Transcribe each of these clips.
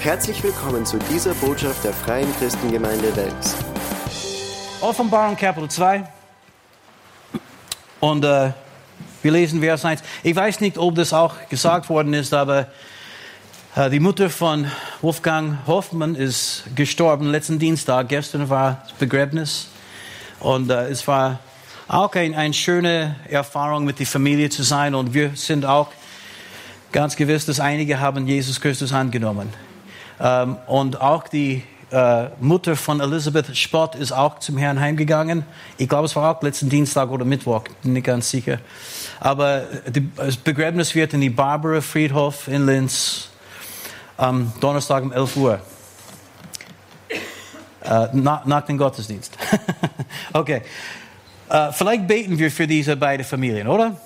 Herzlich willkommen zu dieser Botschaft der Freien Christengemeinde Wels. Offenbarung Kapitel 2. Und äh, wir lesen Vers 1. Ich weiß nicht, ob das auch gesagt worden ist, aber äh, die Mutter von Wolfgang Hoffmann ist gestorben letzten Dienstag. Gestern war das Begräbnis. Und äh, es war auch ein, eine schöne Erfahrung, mit der Familie zu sein. Und wir sind auch ganz gewiss, dass einige haben Jesus Christus angenommen. Ähm, und auch die äh, Mutter von Elisabeth Spott ist auch zum Herrn heimgegangen. Ich glaube, es war auch letzten Dienstag oder Mittwoch, bin nicht ganz sicher. Aber die, das Begräbnis wird in die Barbara Friedhof in Linz am Donnerstag um 11 Uhr. Äh, nach, nach dem Gottesdienst. okay. Äh, vielleicht beten wir für diese beiden Familien, oder?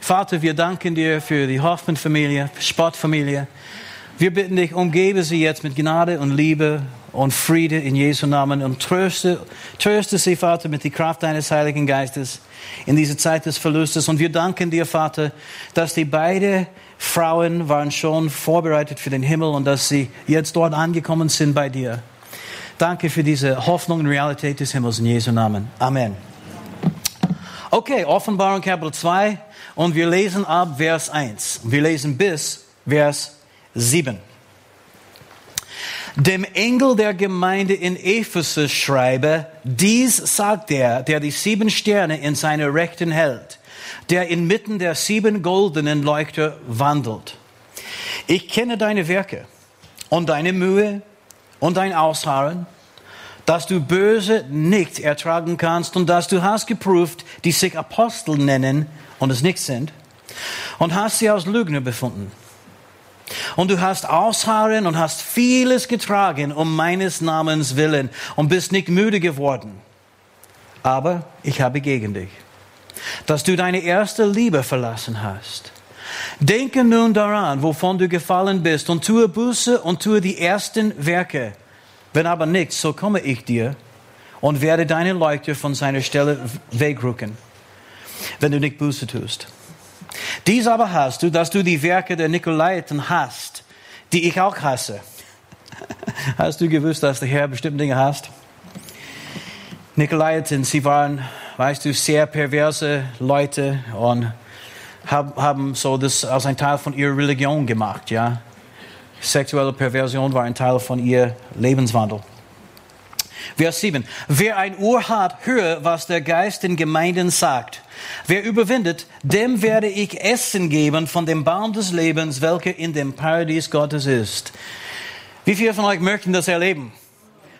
Vater, wir danken dir für die Hoffmann-Familie, Spott-Familie. Wir bitten dich, umgebe sie jetzt mit Gnade und Liebe und Friede in Jesu Namen und tröste, tröste sie, Vater, mit der Kraft deines Heiligen Geistes in dieser Zeit des Verlustes. Und wir danken dir, Vater, dass die beiden Frauen waren schon vorbereitet für den Himmel und dass sie jetzt dort angekommen sind bei dir. Danke für diese Hoffnung und Realität des Himmels in Jesu Namen. Amen. Okay, Offenbarung Kapitel 2 und wir lesen ab Vers 1. Wir lesen bis Vers 7. Dem Engel der Gemeinde in Ephesus schreibe, dies sagt er, der die sieben Sterne in seiner Rechten hält, der inmitten der sieben goldenen Leuchter wandelt. Ich kenne deine Werke und deine Mühe und dein Ausharren, dass du Böse nicht ertragen kannst und dass du hast geprüft, die sich Apostel nennen und es nicht sind, und hast sie als Lügner befunden und du hast ausharren und hast vieles getragen um meines Namens willen und bist nicht müde geworden. Aber ich habe gegen dich, dass du deine erste Liebe verlassen hast. Denke nun daran, wovon du gefallen bist, und tue Buße und tue die ersten Werke. Wenn aber nicht, so komme ich dir und werde deine Leute von seiner Stelle wegrücken, wenn du nicht Buße tust. Dies aber hast du, dass du die Werke der Nikolaiten hast, die ich auch hasse. Hast du gewusst, dass der Herr bestimmte Dinge hasst? Nikolaiten, sie waren, weißt du, sehr perverse Leute und haben so das als ein Teil von ihrer Religion gemacht, ja. Sexuelle Perversion war ein Teil von ihr Lebenswandel. Vers 7. Wer ein Ohr hat, höre, was der Geist den Gemeinden sagt. Wer überwindet, dem werde ich Essen geben von dem Baum des Lebens, welcher in dem Paradies Gottes ist. Wie viele von euch möchten das erleben?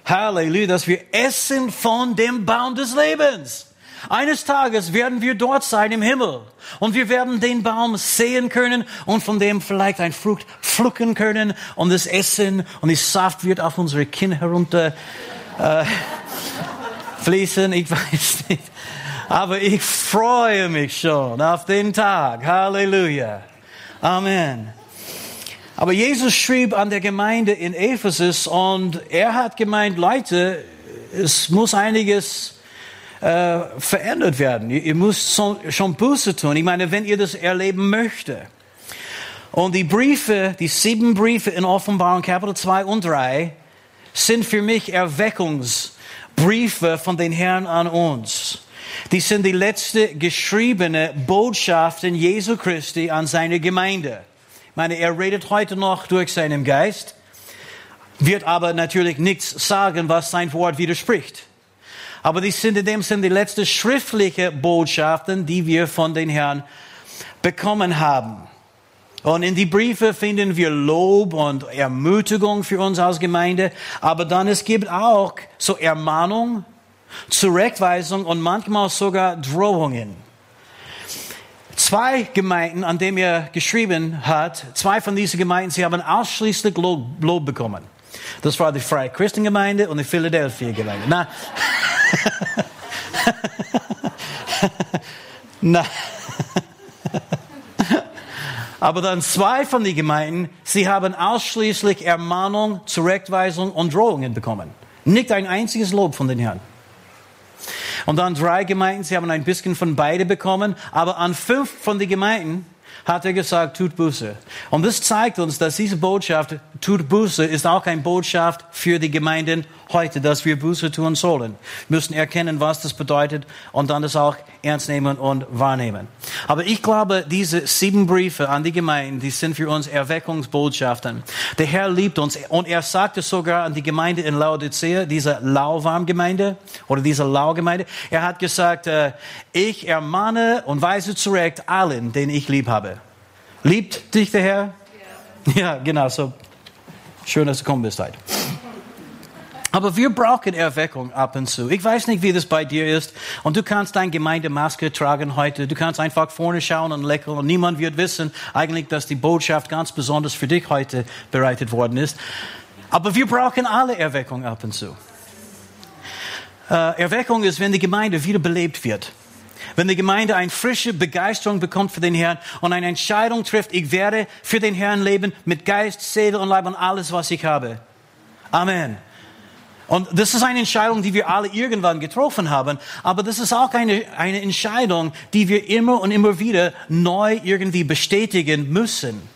Halleluja, dass wir essen von dem Baum des Lebens. Eines Tages werden wir dort sein im Himmel und wir werden den Baum sehen können und von dem vielleicht ein Frucht pflücken können und das Essen und die Saft wird auf unsere Kinn herunter äh, fließen. Ich weiß nicht. Aber ich freue mich schon auf den Tag. Halleluja. Amen. Aber Jesus schrieb an der Gemeinde in Ephesus und er hat gemeint, Leute, es muss einiges äh, verändert werden. Ihr, müsst schon Buße tun. Ich meine, wenn ihr das erleben möchtet. Und die Briefe, die sieben Briefe in Offenbarung Kapitel 2 und 3 sind für mich Erweckungsbriefe von den Herrn an uns. Die sind die letzte geschriebene Botschaften Jesu Christi an seine Gemeinde. Ich meine, er redet heute noch durch seinen Geist, wird aber natürlich nichts sagen, was sein Wort widerspricht. Aber die sind in dem Sinne die letzte schriftliche Botschaften, die wir von den Herrn bekommen haben. Und in die Briefe finden wir Lob und Ermutigung für uns als Gemeinde. Aber dann es gibt auch so Ermahnung, Zurechtweisung und manchmal sogar Drohungen. Zwei Gemeinden, an denen er geschrieben hat, zwei von diesen Gemeinden, sie haben ausschließlich Lob, Lob bekommen. Das war die Freie Christengemeinde und die Philadelphia Gemeinde. Na, na. Aber dann zwei von den Gemeinden, sie haben ausschließlich Ermahnung, Zurechtweisung und Drohungen bekommen. Nicht ein einziges Lob von den Herrn. Und dann drei Gemeinden, sie haben ein bisschen von beide bekommen, aber an fünf von den Gemeinden hat er gesagt, tut Buße. Und das zeigt uns, dass diese Botschaft tut Buße, ist auch eine Botschaft für die Gemeinden heute, dass wir Buße tun sollen. Wir müssen erkennen, was das bedeutet und dann das auch ernst nehmen und wahrnehmen. Aber ich glaube, diese sieben Briefe an die Gemeinden, die sind für uns Erweckungsbotschaften. Der Herr liebt uns und er sagte sogar an die Gemeinde in Laodicea, diese Lauwarmgemeinde oder diese Laugemeinde, er hat gesagt, äh, ich ermahne und weise zurecht allen, den ich lieb habe. Liebt dich der Herr? Ja, ja genau, so schön, dass du gekommen bist heute. Aber wir brauchen Erweckung ab und zu. Ich weiß nicht, wie das bei dir ist. Und du kannst deine Gemeindemaske tragen heute. Du kannst einfach vorne schauen und lächeln. Und niemand wird wissen, eigentlich, dass die Botschaft ganz besonders für dich heute bereitet worden ist. Aber wir brauchen alle Erweckung ab und zu. Äh, Erweckung ist, wenn die Gemeinde wieder belebt wird. Wenn die Gemeinde eine frische Begeisterung bekommt für den Herrn und eine Entscheidung trifft, ich werde für den Herrn leben mit Geist, Seele und Leib und alles, was ich habe. Amen. Und das ist eine Entscheidung, die wir alle irgendwann getroffen haben. Aber das ist auch eine, eine Entscheidung, die wir immer und immer wieder neu irgendwie bestätigen müssen.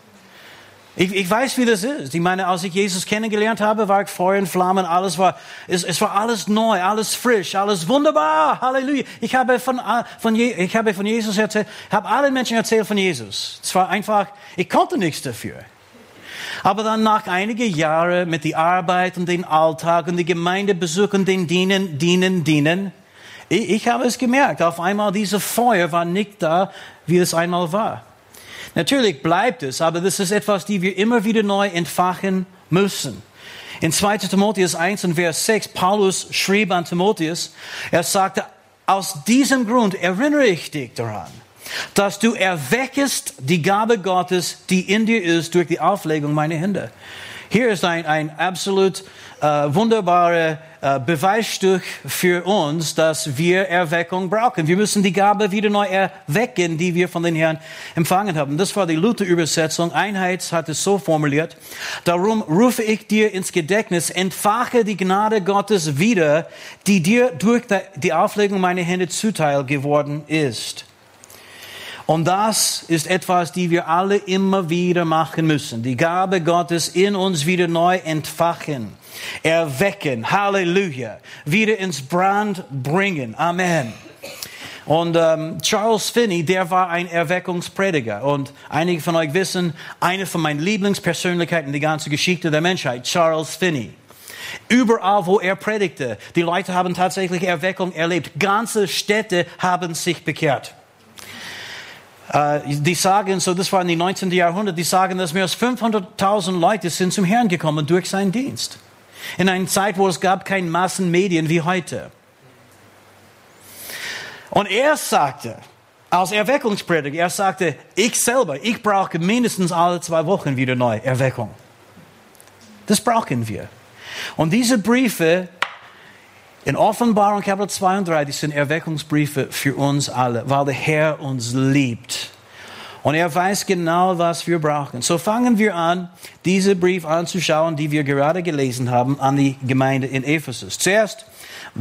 Ich, ich weiß, wie das ist. Ich meine, als ich Jesus kennengelernt habe, war ich Feuer und Flammen, alles war, es, es war alles neu, alles frisch, alles wunderbar. Halleluja. Ich habe von, von, ich habe von Jesus erzählt, habe allen Menschen erzählt von Jesus. Es war einfach, ich konnte nichts dafür. Aber dann nach einigen Jahren mit der Arbeit und dem Alltag und die Gemeindebesuch und den Dienen, Dienen, Dienen, ich, ich habe es gemerkt, auf einmal dieses Feuer war nicht da, wie es einmal war. Natürlich bleibt es, aber das ist etwas, die wir immer wieder neu entfachen müssen. In 2. Timotheus 1 und Vers 6, Paulus schrieb an Timotheus, er sagte, aus diesem Grund erinnere ich dich daran, dass du erweckest die Gabe Gottes, die in dir ist, durch die Auflegung meiner Hände. Hier ist ein, ein absolut äh, wunderbares äh, Beweisstück für uns, dass wir Erweckung brauchen. Wir müssen die Gabe wieder neu erwecken, die wir von den Herrn empfangen haben. Das war die Luther-Übersetzung. Einheit hat es so formuliert. Darum rufe ich dir ins Gedächtnis, entfache die Gnade Gottes wieder, die dir durch die Auflegung meiner Hände zuteil geworden ist. Und das ist etwas, die wir alle immer wieder machen müssen. Die Gabe Gottes in uns wieder neu entfachen, erwecken, Halleluja, wieder ins Brand bringen. Amen. Und ähm, Charles Finney, der war ein Erweckungsprediger. Und einige von euch wissen, eine von meinen Lieblingspersönlichkeiten in der ganzen Geschichte der Menschheit, Charles Finney. Überall, wo er predigte, die Leute haben tatsächlich Erweckung erlebt. Ganze Städte haben sich bekehrt. Uh, die sagen, so das war in den 19. Jahrhundert, die sagen, dass mehr als 500.000 Leute sind zum Herrn gekommen durch seinen Dienst. In einer Zeit, wo es gab keine Massenmedien wie heute. Und er sagte, als Erweckungsprediger, er sagte, ich selber, ich brauche mindestens alle zwei Wochen wieder neu Erweckung. Das brauchen wir. Und diese Briefe in Offenbarung Kapitel 2 und 3, die sind Erweckungsbriefe für uns alle, weil der Herr uns liebt. Und er weiß genau, was wir brauchen. So fangen wir an, diese Brief anzuschauen, die wir gerade gelesen haben, an die Gemeinde in Ephesus. Zuerst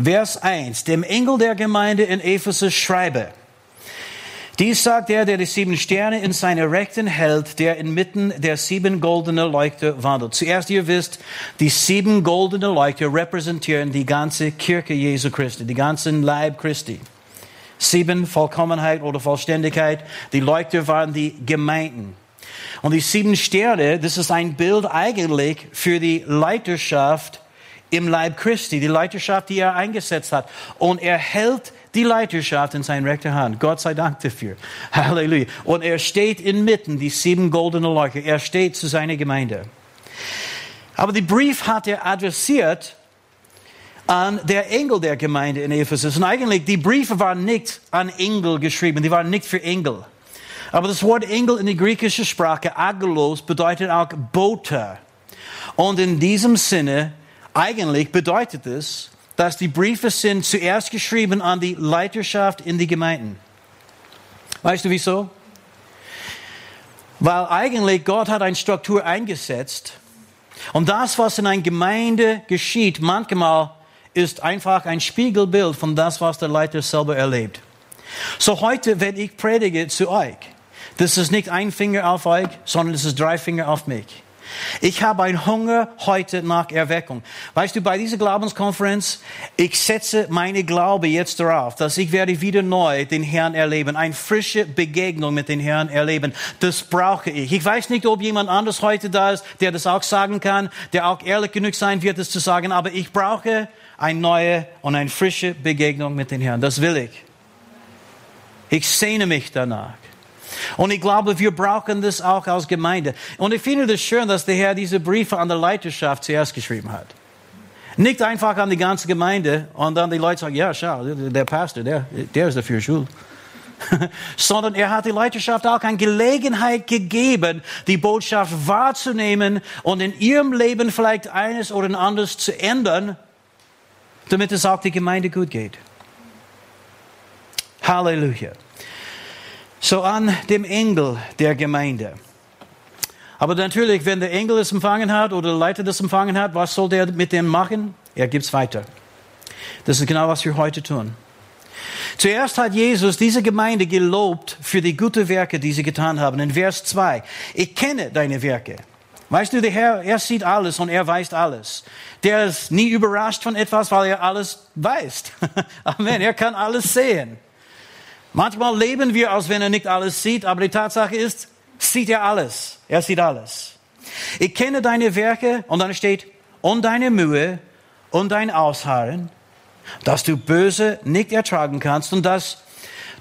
Vers 1. Dem Engel der Gemeinde in Ephesus schreibe. Dies sagt er, der die sieben Sterne in seiner Rechten hält, der inmitten der sieben goldenen Leuchter wandelt. Zuerst, ihr wisst, die sieben goldenen Leuchter repräsentieren die ganze Kirche Jesu Christi, die ganzen Leib Christi. Sieben Vollkommenheit oder Vollständigkeit. Die Leuchter waren die Gemeinden. Und die sieben Sterne, das ist ein Bild eigentlich für die Leiterschaft im Leib Christi, die Leiterschaft, die er eingesetzt hat. Und er hält die Leiterschaft in seiner rechten Hand. Gott sei Dank dafür. Halleluja. Und er steht inmitten, die sieben goldenen Leuchter. Er steht zu seiner Gemeinde. Aber den Brief hat er adressiert an der Engel der Gemeinde in Ephesus. Und eigentlich, die Briefe waren nicht an Engel geschrieben, die waren nicht für Engel. Aber das Wort Engel in der griechischen Sprache, Agelos, bedeutet auch Bote. Und in diesem Sinne, eigentlich bedeutet es, dass die Briefe sind zuerst geschrieben an die Leiterschaft in die Gemeinden. Weißt du wieso? Weil eigentlich Gott hat eine Struktur eingesetzt und das, was in einer Gemeinde geschieht, manchmal ist einfach ein Spiegelbild von das, was der Leiter selber erlebt. So heute, wenn ich predige zu euch, das ist nicht ein Finger auf euch, sondern es ist drei Finger auf mich. Ich habe einen Hunger heute nach Erweckung. Weißt du, bei dieser Glaubenskonferenz, ich setze meine Glaube jetzt darauf, dass ich werde wieder neu den Herrn erleben, eine frische Begegnung mit dem Herrn erleben. Das brauche ich. Ich weiß nicht, ob jemand anders heute da ist, der das auch sagen kann, der auch ehrlich genug sein wird, das zu sagen, aber ich brauche eine neue und eine frische Begegnung mit dem Herrn. Das will ich. Ich sehne mich danach. Und ich glaube, wir brauchen das auch als Gemeinde. Und ich finde es schön, dass der Herr diese Briefe an die Leiterschaft zuerst geschrieben hat. Nicht einfach an die ganze Gemeinde und dann die Leute sagen, ja, schau, der Pastor, der, der ist dafür schuld. Sondern er hat die Leiterschaft auch eine Gelegenheit gegeben, die Botschaft wahrzunehmen und in ihrem Leben vielleicht eines oder anderes zu ändern, damit es auch die Gemeinde gut geht. Halleluja. So an dem Engel der Gemeinde. Aber natürlich, wenn der Engel es empfangen hat oder der Leiter das empfangen hat, was soll der mit dem machen? Er gibt es weiter. Das ist genau, was wir heute tun. Zuerst hat Jesus diese Gemeinde gelobt für die guten Werke, die sie getan haben. In Vers 2. Ich kenne deine Werke. Weißt du, der Herr, er sieht alles und er weiß alles. Der ist nie überrascht von etwas, weil er alles weiß. Amen. Er kann alles sehen. Manchmal leben wir, als wenn er nicht alles sieht, aber die Tatsache ist, sieht er alles. Er sieht alles. Ich kenne deine Werke und dann steht, und deine Mühe und dein Ausharren, dass du Böse nicht ertragen kannst und dass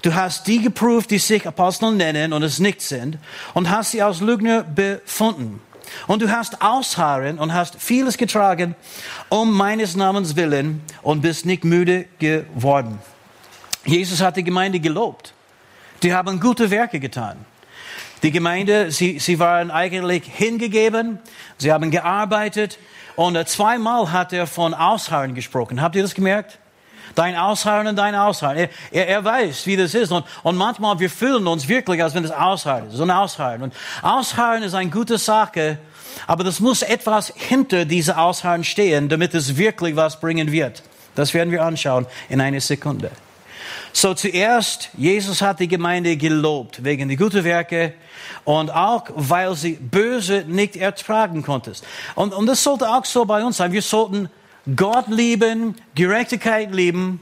du hast die geprüft, die sich Apostel nennen und es nicht sind und hast sie als Lügner befunden. Und du hast Ausharren und hast vieles getragen um meines Namens willen und bist nicht müde geworden. Jesus hat die Gemeinde gelobt. Die haben gute Werke getan. Die Gemeinde, sie, sie waren eigentlich hingegeben, sie haben gearbeitet und zweimal hat er von Ausharren gesprochen. Habt ihr das gemerkt? Dein Ausharren und dein Ausharren. Er, er, er weiß, wie das ist. Und, und manchmal, wir fühlen uns wirklich, als wenn es Ausharren ist. So ein Ausharren. Und Ausharren ist eine gute Sache, aber das muss etwas hinter diese Ausharren stehen, damit es wirklich was bringen wird. Das werden wir anschauen in einer Sekunde. So zuerst, Jesus hat die Gemeinde gelobt wegen der guten Werke und auch, weil sie böse nicht ertragen konntest. Und, und das sollte auch so bei uns sein. Wir sollten Gott lieben, Gerechtigkeit lieben,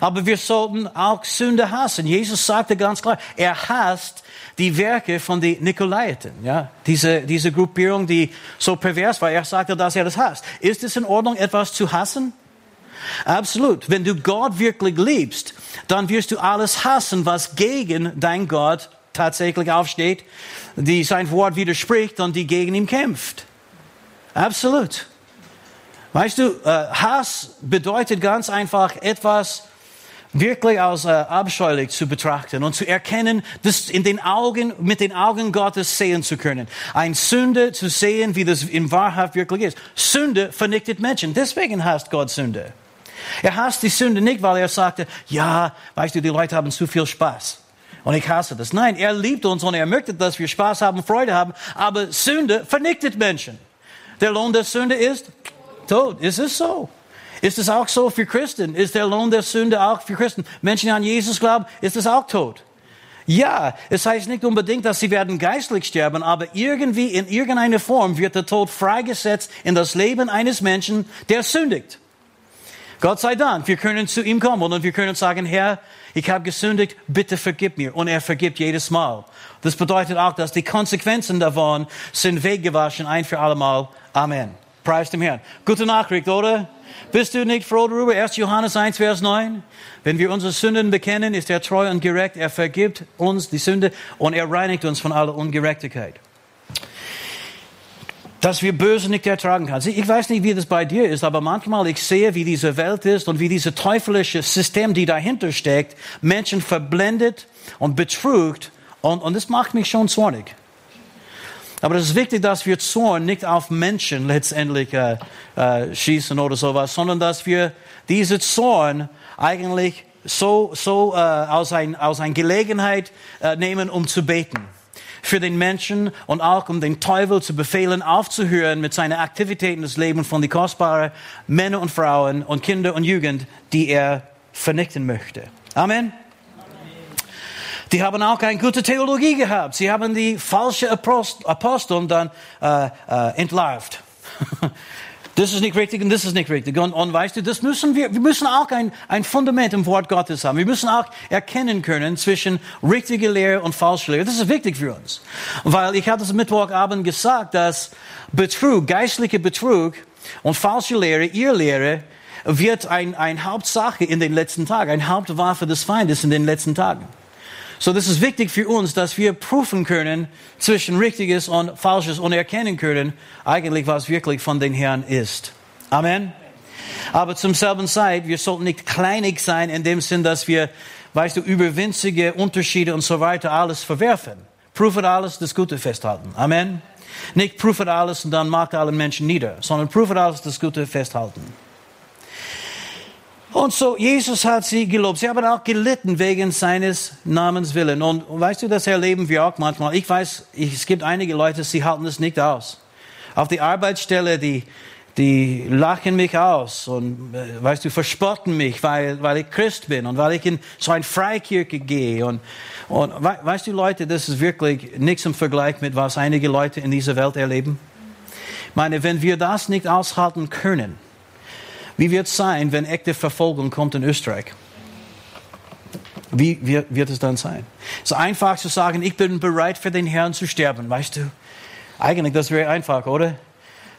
aber wir sollten auch Sünde hassen. Jesus sagte ganz klar, er hasst die Werke von den Nikolaiten, ja, diese, diese Gruppierung, die so pervers war. Er sagte, dass er das hasst. Ist es in Ordnung, etwas zu hassen? Absolut. Wenn du Gott wirklich liebst, dann wirst du alles hassen, was gegen dein Gott tatsächlich aufsteht, die sein Wort widerspricht und die gegen ihn kämpft. Absolut. Weißt du, äh, Hass bedeutet ganz einfach etwas wirklich als äh, abscheulich zu betrachten und zu erkennen, das in den Augen, mit den Augen Gottes sehen zu können. Ein Sünde zu sehen, wie das in Wahrheit wirklich ist. Sünde vernichtet Menschen. Deswegen hasst Gott Sünde. Er hasst die Sünde nicht, weil er sagte, ja, weißt du, die Leute haben zu viel Spaß. Und ich hasse das. Nein, er liebt uns und er möchte, dass wir Spaß haben, Freude haben. Aber Sünde vernichtet Menschen. Der Lohn der Sünde ist Tod. Ist es so? Ist es auch so für Christen? Ist der Lohn der Sünde auch für Christen? Menschen, die an Jesus glauben, ist es auch Tod? Ja, es heißt nicht unbedingt, dass sie werden geistlich sterben, aber irgendwie in irgendeiner Form wird der Tod freigesetzt in das Leben eines Menschen, der sündigt. Gott sei Dank, wir können zu ihm kommen und wir können sagen, Herr, ich habe gesündigt, bitte vergib mir. Und er vergibt jedes Mal. Das bedeutet auch, dass die Konsequenzen davon sind weggewaschen, ein für allemal. Amen. Preis dem Herrn. Gute Nachricht, oder? Bist du nicht froh darüber? 1. Johannes 1, Vers 9. Wenn wir unsere Sünden bekennen, ist er treu und gerecht. Er vergibt uns die Sünde und er reinigt uns von aller Ungerechtigkeit dass wir Böse nicht ertragen können. Ich weiß nicht, wie das bei dir ist, aber manchmal ich sehe, wie diese Welt ist und wie dieses teuflische System, die dahinter steckt, Menschen verblendet und betrügt und, und das macht mich schon zornig. Aber es ist wichtig, dass wir Zorn nicht auf Menschen letztendlich äh, äh, schießen oder sowas, sondern dass wir diese Zorn eigentlich so, so äh, aus, ein, aus einer Gelegenheit äh, nehmen, um zu beten für den Menschen und auch um den Teufel zu befehlen, aufzuhören mit seinen Aktivitäten des Lebens von den kostbaren Männern und Frauen und Kinder und Jugend, die er vernichten möchte. Amen. Die haben auch keine gute Theologie gehabt. Sie haben die falsche Aposteln dann äh, äh, entlarvt. Das ist nicht richtig und das ist nicht richtig. Und, und weißt du, das müssen wir, wir müssen auch ein, ein Fundament im Wort Gottes haben. Wir müssen auch erkennen können zwischen richtiger Lehre und falscher Lehre. Das ist wichtig für uns. Weil ich hatte es Mittwochabend gesagt, dass Betrug, geistlicher Betrug und falsche Lehre, ihr Lehre, wird ein, ein Hauptsache in den letzten Tagen, ein Hauptwaffe des Feindes in den letzten Tagen. So, das ist wichtig für uns, dass wir prüfen können zwischen Richtiges und Falsches und erkennen können, eigentlich was wirklich von den Herrn ist. Amen. Aber zum selben Zeit, wir sollten nicht kleinig sein in dem Sinn, dass wir, weißt du, über winzige Unterschiede und so weiter alles verwerfen. Prüfen alles, das Gute festhalten. Amen. Nicht prüfen alles und dann macht alle Menschen nieder, sondern prüfen alles, das Gute festhalten. Und so, Jesus hat sie gelobt. Sie haben auch gelitten wegen seines Namens willen. Und weißt du, das erleben wir auch manchmal. Ich weiß, es gibt einige Leute, sie halten es nicht aus. Auf die Arbeitsstelle, die, die lachen mich aus und, äh, weißt du, verspotten mich, weil, weil ich Christ bin und weil ich in so eine Freikirche gehe. Und, und weißt du, Leute, das ist wirklich nichts im Vergleich mit was einige Leute in dieser Welt erleben. Ich meine, wenn wir das nicht aushalten können, wie wird es sein, wenn echte Verfolgung kommt in Österreich? Wie wird, es dann sein? Es ist einfach zu sagen, ich bin bereit für den Herrn zu sterben, weißt du? Eigentlich, das wäre einfach, oder?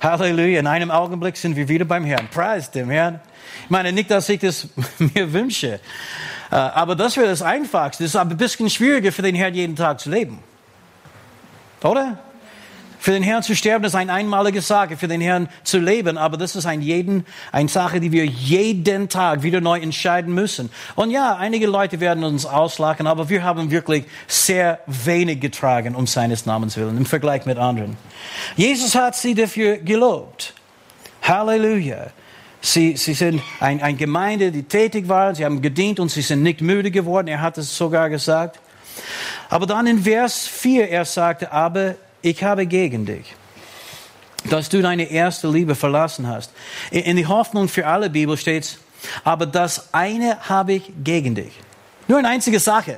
Halleluja, in einem Augenblick sind wir wieder beim Herrn. Preis dem Herrn. Ich meine nicht, dass ich das mir wünsche, äh, aber das wäre das Einfachste. Es ist aber ein bisschen schwieriger für den Herrn jeden Tag zu leben. Oder? Für den Herrn zu sterben ist eine einmalige Sache, für den Herrn zu leben, aber das ist ein jeden, eine Sache, die wir jeden Tag wieder neu entscheiden müssen. Und ja, einige Leute werden uns auslachen, aber wir haben wirklich sehr wenig getragen um seines Namens willen im Vergleich mit anderen. Jesus hat sie dafür gelobt. Halleluja. Sie, sie sind eine ein Gemeinde, die tätig war, sie haben gedient und sie sind nicht müde geworden. Er hat es sogar gesagt. Aber dann in Vers 4, er sagte, aber ich habe gegen dich, dass du deine erste Liebe verlassen hast. In die Hoffnung für alle Bibel steht, aber das eine habe ich gegen dich. Nur eine einzige Sache.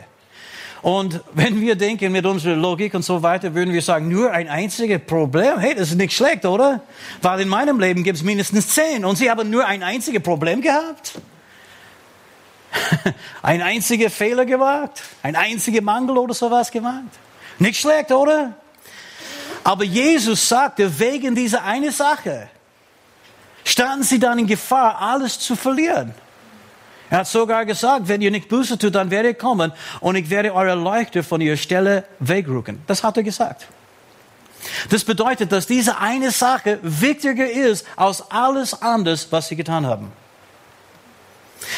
Und wenn wir denken mit unserer Logik und so weiter, würden wir sagen, nur ein einziges Problem. Hey, das ist nicht schlecht, oder? Weil in meinem Leben gibt es mindestens zehn und sie haben nur ein einziges Problem gehabt. ein einziger Fehler gewagt, ein einziger Mangel oder sowas gemacht. Nicht schlecht, oder? Aber Jesus sagte, wegen dieser eine Sache standen sie dann in Gefahr, alles zu verlieren. Er hat sogar gesagt, wenn ihr nicht Buße tut, dann werde ich kommen und ich werde eure Leuchte von ihrer Stelle wegrücken. Das hat er gesagt. Das bedeutet, dass diese eine Sache wichtiger ist als alles anderes, was sie getan haben.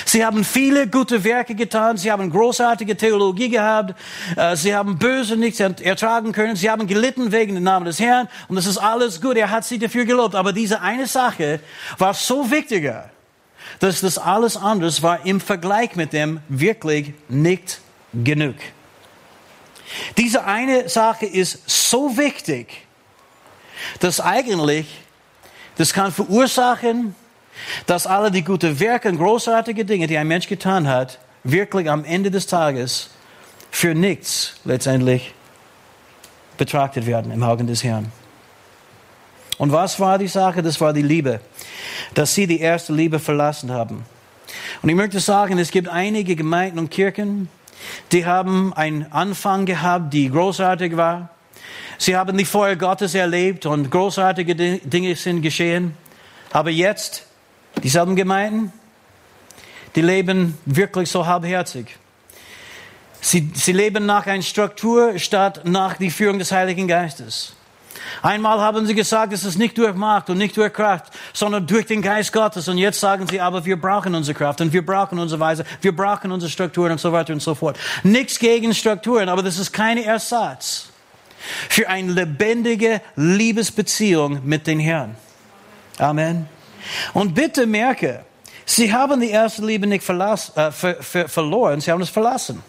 Sie haben viele gute Werke getan, sie haben großartige Theologie gehabt, äh, sie haben Böse nicht ertragen können, sie haben gelitten wegen dem Namen des Herrn und das ist alles gut, er hat sie dafür gelobt. Aber diese eine Sache war so wichtiger, dass das alles anders war im Vergleich mit dem wirklich nicht genug. Diese eine Sache ist so wichtig, dass eigentlich das kann verursachen, dass alle die guten Werke und großartige Dinge, die ein Mensch getan hat, wirklich am Ende des Tages für nichts letztendlich betrachtet werden im Augen des Herrn. Und was war die Sache? Das war die Liebe, dass sie die erste Liebe verlassen haben. Und ich möchte sagen, es gibt einige Gemeinden und Kirchen, die haben einen Anfang gehabt, die großartig war. Sie haben die Feuer Gottes erlebt und großartige Dinge sind geschehen. Aber jetzt Dieselben Gemeinden, die leben wirklich so halbherzig. Sie, sie leben nach einer Struktur statt nach der Führung des Heiligen Geistes. Einmal haben sie gesagt, es ist nicht durch Macht und nicht durch Kraft, sondern durch den Geist Gottes. Und jetzt sagen sie, aber wir brauchen unsere Kraft und wir brauchen unsere Weise, wir brauchen unsere Strukturen und so weiter und so fort. Nichts gegen Strukturen, aber das ist kein Ersatz für eine lebendige Liebesbeziehung mit den Herrn. Amen. Und bitte merke, sie haben die erste Liebe nicht verlass, äh, ver, ver, verloren, sie haben es verlassen.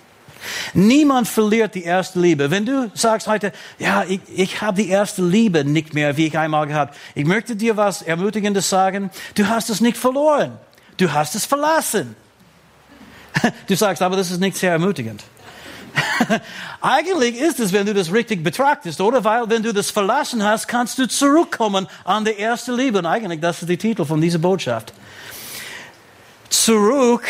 Niemand verliert die erste Liebe. Wenn du sagst heute, ja, ich, ich habe die erste Liebe nicht mehr, wie ich einmal gehabt. Ich möchte dir was Ermutigendes sagen. Du hast es nicht verloren. Du hast es verlassen. Du sagst, aber das ist nicht sehr ermutigend. Eigentlich ist es, wenn du das richtig betrachtest, oder? Weil wenn du das verlassen hast, kannst du zurückkommen an die erste Liebe. Und eigentlich, das ist der Titel von dieser Botschaft. Zurück,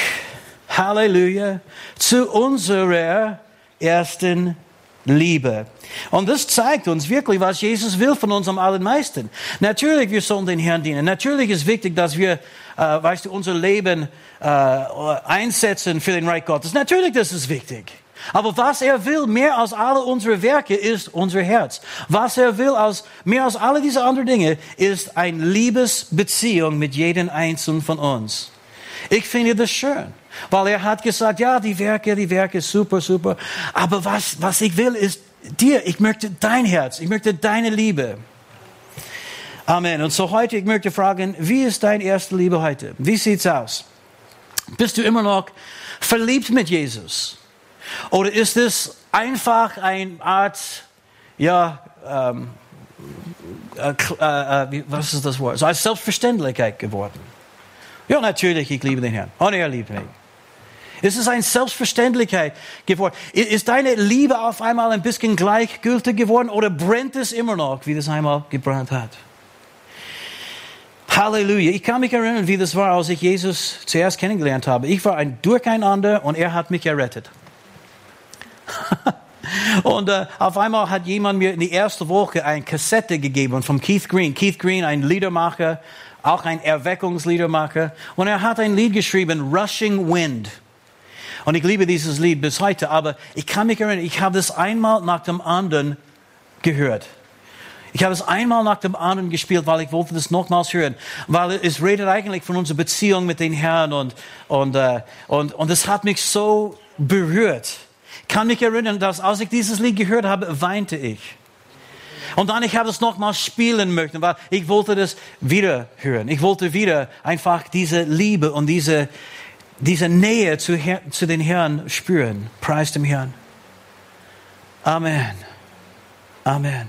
Halleluja, zu unserer ersten Liebe. Und das zeigt uns wirklich, was Jesus will von uns am allermeisten. Natürlich, wir sollen den Herrn dienen. Natürlich ist wichtig, dass wir, äh, weißt du, unser Leben äh, einsetzen für den Reich Gottes. Natürlich, das ist wichtig. Aber was er will, mehr als alle unsere Werke, ist unser Herz. Was er will, als, mehr als alle diese anderen Dinge, ist eine Liebesbeziehung mit jedem Einzelnen von uns. Ich finde das schön. Weil er hat gesagt, ja, die Werke, die Werke, super, super. Aber was, was ich will, ist dir. Ich möchte dein Herz. Ich möchte deine Liebe. Amen. Und so heute, ich möchte fragen, wie ist deine erste Liebe heute? Wie sieht's aus? Bist du immer noch verliebt mit Jesus? Oder ist es einfach eine Art, ja, ähm, äh, äh, äh, was ist das Wort? So als Selbstverständlichkeit geworden. Ja, natürlich, ich liebe den Herrn. Und er liebt mich. Es ist eine Selbstverständlichkeit geworden. Ist deine Liebe auf einmal ein bisschen gleichgültig geworden oder brennt es immer noch, wie das einmal gebrannt hat? Halleluja. Ich kann mich erinnern, wie das war, als ich Jesus zuerst kennengelernt habe. Ich war ein Durcheinander und er hat mich errettet. und äh, auf einmal hat jemand mir in die erste Woche eine Kassette gegeben von Keith Green. Keith Green, ein Liedermacher, auch ein Erweckungsliedermacher. Und er hat ein Lied geschrieben, Rushing Wind. Und ich liebe dieses Lied bis heute, aber ich kann mich erinnern, ich habe das einmal nach dem anderen gehört. Ich habe es einmal nach dem anderen gespielt, weil ich wollte das nochmals hören. Weil es redet eigentlich von unserer Beziehung mit den Herrn und, und, äh, und, und es hat mich so berührt. Kann mich erinnern, dass als ich dieses Lied gehört habe, weinte ich. Und dann, ich habe es nochmals spielen möchten, weil ich wollte das wieder hören. Ich wollte wieder einfach diese Liebe und diese, diese Nähe zu, zu den Herrn spüren. Preis dem Herrn. Amen. Amen.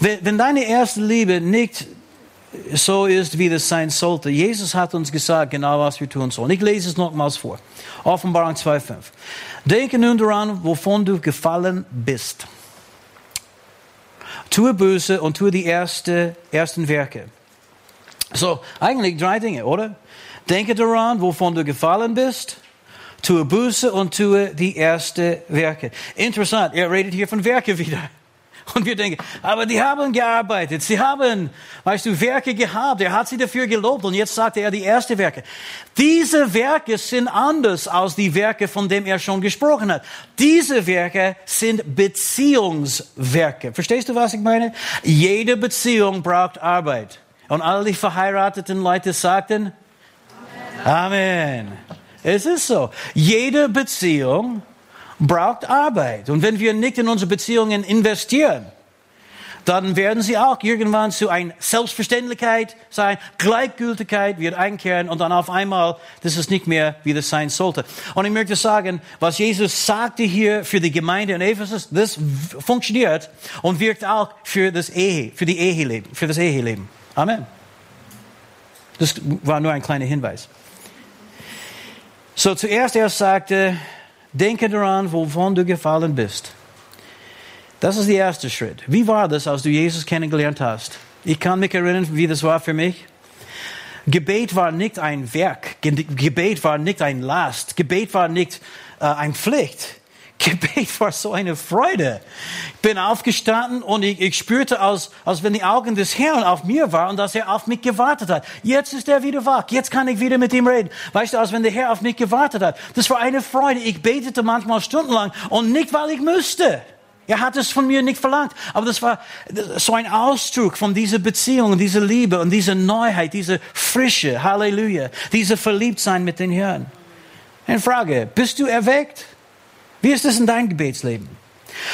Wenn, wenn deine erste Liebe nicht so ist, wie das sein sollte. Jesus hat uns gesagt, genau was wir tun sollen. Ich lese es nochmals vor. Offenbarung 2,5. Denke nun daran, wovon du gefallen bist. Tue Böse und tue die erste, ersten Werke. So, eigentlich drei Dinge, oder? Denke daran, wovon du gefallen bist. Tue Buße und tue die erste Werke. Interessant, er redet hier von Werke wieder. Und wir denken, aber die haben gearbeitet, sie haben, weißt du, Werke gehabt, er hat sie dafür gelobt und jetzt sagt er die erste Werke. Diese Werke sind anders als die Werke, von denen er schon gesprochen hat. Diese Werke sind Beziehungswerke. Verstehst du, was ich meine? Jede Beziehung braucht Arbeit. Und alle die verheirateten Leute sagten, Amen. Es ist so. Jede Beziehung braucht Arbeit. Und wenn wir nicht in unsere Beziehungen investieren, dann werden sie auch irgendwann zu einer Selbstverständlichkeit sein, Gleichgültigkeit wird einkehren und dann auf einmal, das ist nicht mehr, wie das sein sollte. Und ich möchte sagen, was Jesus sagte hier für die Gemeinde in Ephesus, das funktioniert und wirkt auch für das Ehe, für die Eheleben, für das Eheleben. Amen. Das war nur ein kleiner Hinweis. So, zuerst er sagte, denke daran, wovon du gefallen bist. Das ist der erste Schritt. Wie war das, als du Jesus kennengelernt hast? Ich kann mich erinnern, wie das war für mich. Gebet war nicht ein Werk. Gebet war nicht ein Last. Gebet war nicht äh, eine Pflicht. Gebet war so eine Freude. Ich bin aufgestanden und ich, ich spürte, als, als wenn die Augen des Herrn auf mir waren und dass er auf mich gewartet hat. Jetzt ist er wieder wach. Jetzt kann ich wieder mit ihm reden. Weißt du, als wenn der Herr auf mich gewartet hat. Das war eine Freude. Ich betete manchmal stundenlang und nicht, weil ich müsste. Er hat es von mir nicht verlangt. Aber das war so ein Ausdruck von dieser Beziehung, dieser Liebe und dieser Neuheit, diese Frische. Halleluja. Diese Verliebtsein mit den Herrn. Eine Frage. Bist du erweckt? Wie ist es in deinem Gebetsleben?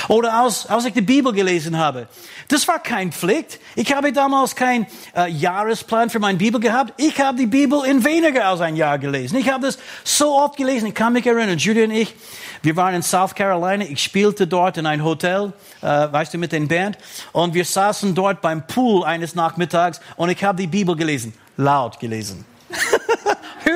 Oder als, als ich die Bibel gelesen habe. Das war kein Pflicht. Ich habe damals keinen äh, Jahresplan für meine Bibel gehabt. Ich habe die Bibel in weniger als ein Jahr gelesen. Ich habe das so oft gelesen. Ich kann mich erinnern, Julia und ich, wir waren in South Carolina. Ich spielte dort in ein Hotel, äh, weißt du, mit den Band. Und wir saßen dort beim Pool eines Nachmittags und ich habe die Bibel gelesen. Laut gelesen.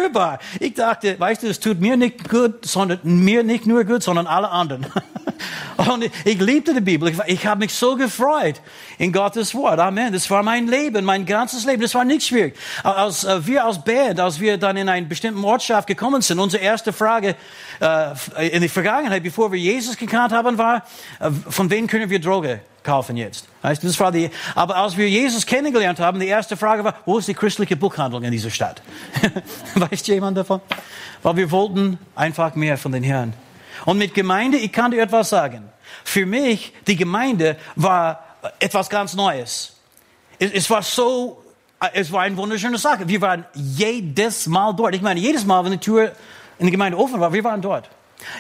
hörbar. Ich dachte, weißt du, es tut mir nicht gut, sondern mir nicht nur gut, sondern alle anderen. Und ich, liebte die Bibel. Ich, ich habe mich so gefreut in Gottes Wort. Amen. Das war mein Leben, mein ganzes Leben. Das war nicht schwierig. Als äh, wir als Band, als wir dann in einen bestimmten Ortschaft gekommen sind, unsere erste Frage äh, in der Vergangenheit, bevor wir Jesus gekannt haben, war, äh, von wem können wir Droge kaufen jetzt? Heißt, das war die, aber als wir Jesus kennengelernt haben, die erste Frage war, wo ist die christliche Buchhandlung in dieser Stadt? Weiß jemand davon? Weil wir wollten einfach mehr von den Herrn. Und mit Gemeinde, ich kann dir etwas sagen. Für mich, die Gemeinde war etwas ganz Neues. Es, es war so, es war eine wunderschöne Sache. Wir waren jedes Mal dort. Ich meine, jedes Mal, wenn die Tür in der Gemeinde offen war, wir waren dort.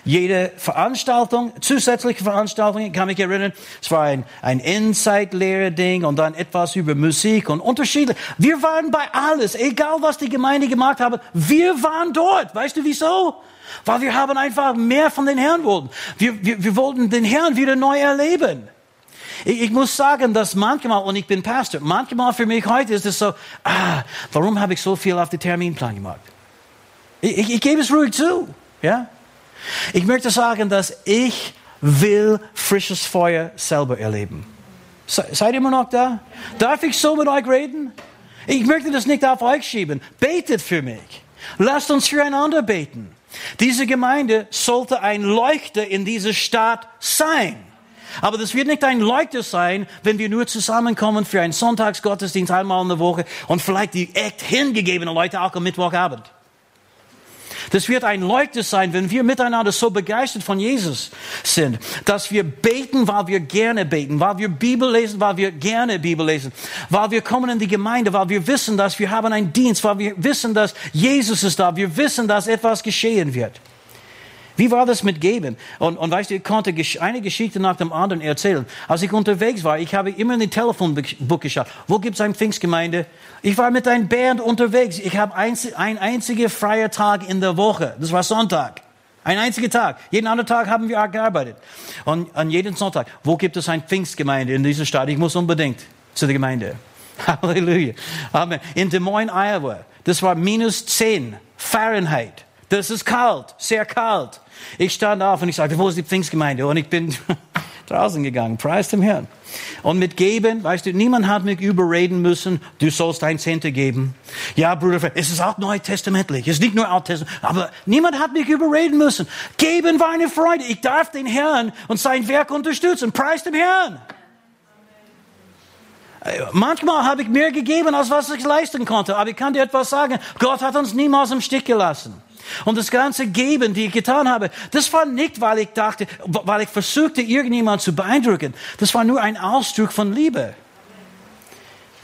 Jede Veranstaltung, zusätzliche Veranstaltungen, kann mich erinnern, es war ein, ein Inside-Lehre-Ding und dann etwas über Musik und Unterschiede. Wir waren bei alles, egal was die Gemeinde gemacht hat, wir waren dort. Weißt du wieso? Weil wir haben einfach mehr von den Herrn wollten. Wir, wir, wir wollten den Herrn wieder neu erleben. Ich, ich, muss sagen, dass manchmal, und ich bin Pastor, manchmal für mich heute ist es so, ah, warum habe ich so viel auf den Terminplan gemacht? Ich, ich, ich gebe es ruhig zu, ja? Ich möchte sagen, dass ich will frisches Feuer selber erleben. Seid ihr immer noch da? Darf ich so mit euch reden? Ich möchte das nicht auf euch schieben. Betet für mich. Lasst uns füreinander beten. Diese Gemeinde sollte ein Leuchter in dieser Stadt sein. Aber das wird nicht ein Leuchter sein, wenn wir nur zusammenkommen für einen Sonntagsgottesdienst einmal in der Woche und vielleicht die echt hingegebenen Leute auch am Mittwochabend. Das wird ein Leuchter sein, wenn wir miteinander so begeistert von Jesus sind, dass wir beten, weil wir gerne beten, weil wir Bibel lesen, weil wir gerne Bibel lesen, weil wir kommen in die Gemeinde, weil wir wissen, dass wir haben einen Dienst, weil wir wissen, dass Jesus ist da, wir wissen, dass etwas geschehen wird. Wie war das mit Geben? Und, und weißt du, ich konnte eine Geschichte nach dem anderen erzählen. Als ich unterwegs war, ich habe immer in den Telefonbuch geschaut. Wo gibt es eine Pfingstgemeinde? Ich war mit einer Band unterwegs. Ich habe ein, ein einziger freier Tag in der Woche. Das war Sonntag. Ein einziger Tag. Jeden anderen Tag haben wir gearbeitet. Und an jedem Sonntag. Wo gibt es eine Pfingstgemeinde in dieser Stadt? Ich muss unbedingt zu der Gemeinde. Halleluja. Amen. In Des Moines, Iowa. Das war minus 10 Fahrenheit. Das ist kalt, sehr kalt. Ich stand auf und ich sagte, wo ist die Pfingstgemeinde? Und ich bin draußen gegangen, preis dem Herrn. Und mit Geben, weißt du, niemand hat mich überreden müssen, du sollst ein Zehnte geben. Ja, Bruder, es ist auch neutestamentlich, es ist nicht nur alttestamentlich, aber niemand hat mich überreden müssen. Geben war eine Freude. Ich darf den Herrn und sein Werk unterstützen. Preis dem Herrn. Manchmal habe ich mehr gegeben, als was ich leisten konnte. Aber ich kann dir etwas sagen. Gott hat uns niemals im Stich gelassen. Und das ganze Geben, die ich getan habe, das war nicht, weil ich dachte, weil ich versuchte, irgendjemand zu beeindrucken. Das war nur ein Ausdruck von Liebe.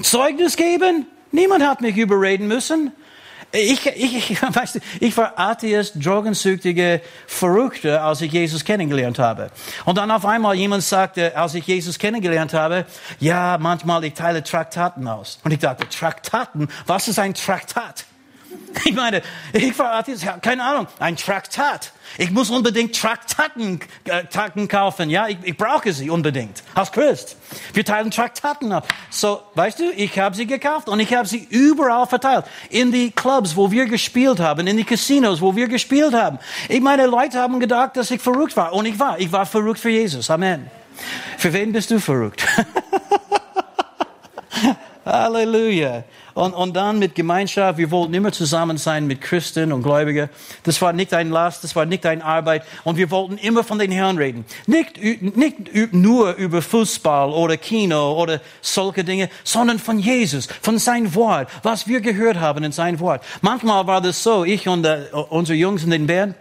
Zeugnis geben? Niemand hat mich überreden müssen. Ich, ich, ich, weißt du, ich war Atheist, Drogensüchtige, Verrückte, als ich Jesus kennengelernt habe. Und dann auf einmal jemand sagte, als ich Jesus kennengelernt habe, ja, manchmal ich teile Traktaten aus. Und ich dachte, Traktaten? Was ist ein Traktat? Ich meine, ich war Artist, keine Ahnung, ein Traktat. Ich muss unbedingt Traktaten äh, kaufen, ja, ich, ich brauche sie unbedingt, als Christ. Wir teilen Traktaten ab. So, weißt du, ich habe sie gekauft und ich habe sie überall verteilt. In die Clubs, wo wir gespielt haben, in die Casinos, wo wir gespielt haben. Ich meine, Leute haben gedacht, dass ich verrückt war. Und ich war. Ich war verrückt für Jesus. Amen. Für wen bist du verrückt? Halleluja. Und, und dann mit Gemeinschaft, wir wollten immer zusammen sein mit Christen und Gläubigen. Das war nicht ein Last, das war nicht eine Arbeit. Und wir wollten immer von den Herrn reden. Nicht, nicht nur über Fußball oder Kino oder solche Dinge, sondern von Jesus, von sein Wort, was wir gehört haben in sein Wort. Manchmal war das so, ich und uh, unsere Jungs in den Band,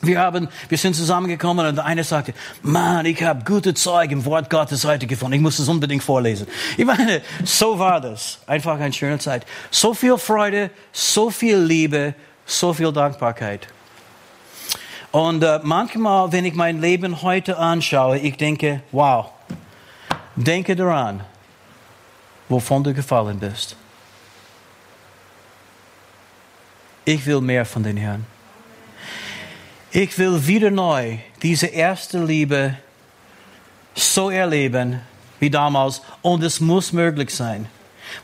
wir haben, wir sind zusammengekommen und der eine sagte, Mann, ich habe gute Zeug im Wort Gottes heute gefunden. Ich muss es unbedingt vorlesen. Ich meine, so war das. Einfach eine schöne Zeit. So viel Freude, so viel Liebe, so viel Dankbarkeit. Und äh, manchmal, wenn ich mein Leben heute anschaue, ich denke, wow, denke daran, wovon du gefallen bist. Ich will mehr von den Herrn. Ich will wieder neu diese erste Liebe so erleben wie damals und es muss möglich sein.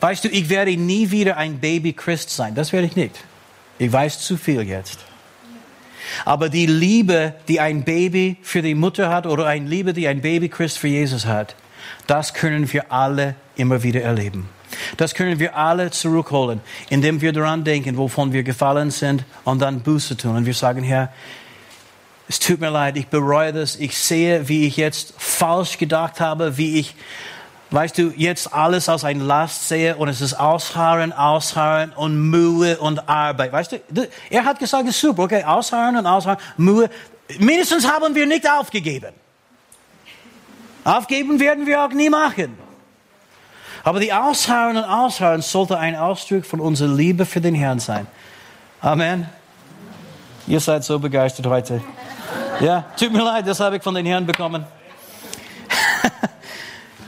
Weißt du, ich werde nie wieder ein Baby Christ sein. Das werde ich nicht. Ich weiß zu viel jetzt. Aber die Liebe, die ein Baby für die Mutter hat oder eine Liebe, die ein Baby Christ für Jesus hat, das können wir alle immer wieder erleben. Das können wir alle zurückholen, indem wir daran denken, wovon wir gefallen sind und dann Buße tun. Und wir sagen, Herr, es tut mir leid, ich bereue das, ich sehe, wie ich jetzt falsch gedacht habe, wie ich, weißt du, jetzt alles als ein Last sehe und es ist Ausharren, Ausharren und Mühe und Arbeit. Weißt du, er hat gesagt, es ist super, okay, Ausharren und Ausharren, Mühe. Mindestens haben wir nicht aufgegeben. Aufgeben werden wir auch nie machen. Aber die Ausharren und Ausharren sollte ein Ausdruck von unserer Liebe für den Herrn sein. Amen. Ihr seid so begeistert heute. Ja, tut mir leid, das habe ich von den Herrn bekommen.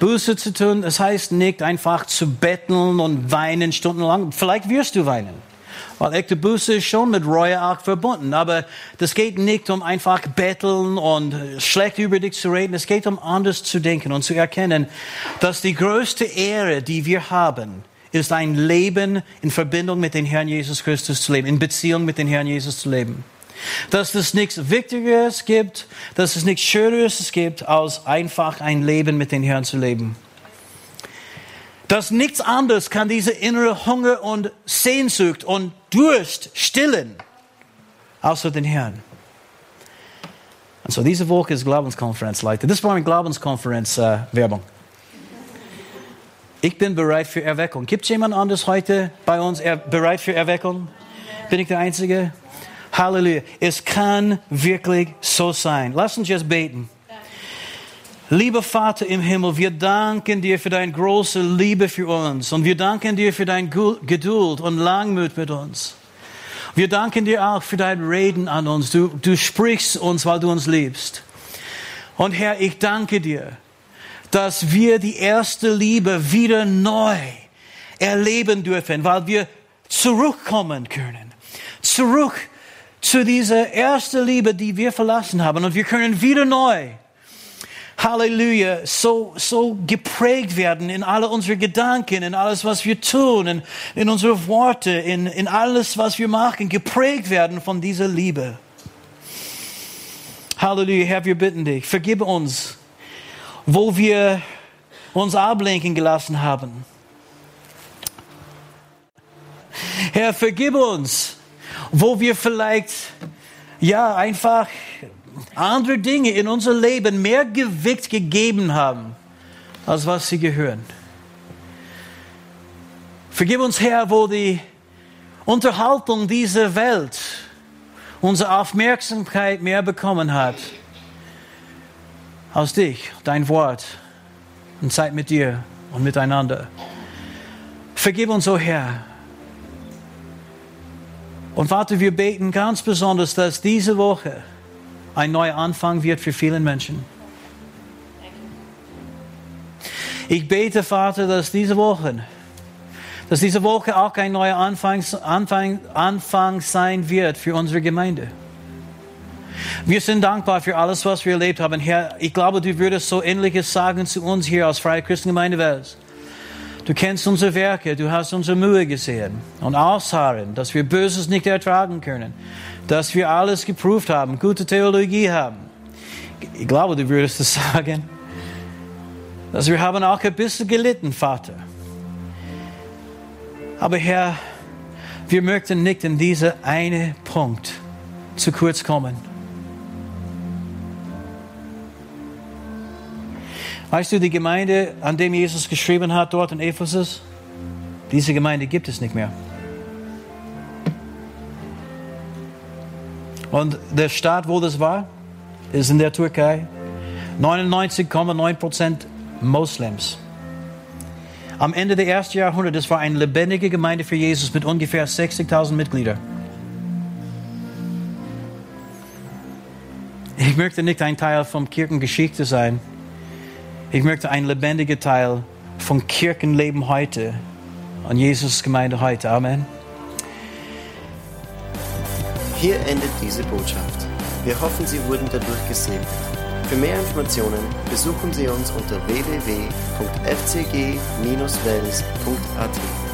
Buße zu tun, das heißt nicht einfach zu betteln und weinen stundenlang. Vielleicht wirst du weinen. Weil echte Buße ist schon mit Reue auch verbunden. Aber das geht nicht um einfach betteln und schlecht über dich zu reden. Es geht um anders zu denken und zu erkennen, dass die größte Ehre, die wir haben, ist ein Leben in Verbindung mit dem Herrn Jesus Christus zu leben, in Beziehung mit dem Herrn Jesus zu leben. Dass es nichts Wichtigeres gibt, dass es nichts Schöneres gibt, als einfach ein Leben mit dem Herrn zu leben. Dass nichts anderes kann diese innere Hunger und Sehnsucht und Durst stillen, außer den Herrn. Und so diese Woche ist Glaubenskonferenz, Leute. Das war eine Glaubenskonferenz-Werbung. Äh, ich bin bereit für Erweckung. Gibt es jemand anderes heute bei uns er bereit für Erweckung? Bin ich der Einzige? Halleluja. Es kann wirklich so sein. Lass uns jetzt beten. Lieber Vater im Himmel, wir danken dir für deine große Liebe für uns und wir danken dir für deine Geduld und Langmut mit uns. Wir danken dir auch für dein Reden an uns. Du, du sprichst uns, weil du uns liebst. Und Herr, ich danke dir, dass wir die erste Liebe wieder neu erleben dürfen, weil wir zurückkommen können. Zurück zu dieser ersten Liebe, die wir verlassen haben. Und wir können wieder neu Halleluja, so, so geprägt werden in alle unsere Gedanken, in alles, was wir tun, in, in unsere Worte, in, in alles, was wir machen, geprägt werden von dieser Liebe. Halleluja, Herr, wir bitten dich, vergib uns, wo wir uns ablenken gelassen haben. Herr, vergib uns, wo wir vielleicht, ja, einfach andere Dinge in unser Leben mehr Gewicht gegeben haben, als was sie gehören. Vergib uns, Herr, wo die Unterhaltung dieser Welt unsere Aufmerksamkeit mehr bekommen hat als dich, dein Wort und Zeit mit dir und miteinander. Vergib uns, o oh Herr. Und Vater, wir beten ganz besonders, dass diese Woche ein neuer Anfang wird für viele Menschen. Ich bete, Vater, dass diese Woche, dass diese Woche auch ein neuer Anfang, Anfang, Anfang sein wird für unsere Gemeinde. Wir sind dankbar für alles, was wir erlebt haben. Herr, ich glaube, du würdest so Ähnliches sagen zu uns hier als Freie Christengemeinde Wels. Du kennst unsere Werke, du hast unsere Mühe gesehen und ausharren, dass wir Böses nicht ertragen können dass wir alles geprüft haben, gute Theologie haben. Ich glaube, du würdest es sagen. Dass wir haben auch ein bisschen gelitten, Vater. Aber Herr, wir möchten nicht in diesen einen Punkt zu kurz kommen. Weißt du, die Gemeinde, an dem Jesus geschrieben hat, dort in Ephesus, diese Gemeinde gibt es nicht mehr. Und der Staat, wo das war, ist in der Türkei. 99,9% Moslems. Am Ende des ersten Jahrhunderts, das war eine lebendige Gemeinde für Jesus mit ungefähr 60.000 Mitgliedern. Ich möchte nicht ein Teil von Kirchengeschichte sein. Ich möchte ein lebendiger Teil von Kirchenleben heute und Jesus Gemeinde heute. Amen. Hier endet diese Botschaft. Wir hoffen, Sie wurden dadurch gesegnet. Für mehr Informationen besuchen Sie uns unter www.fcg-wells.at.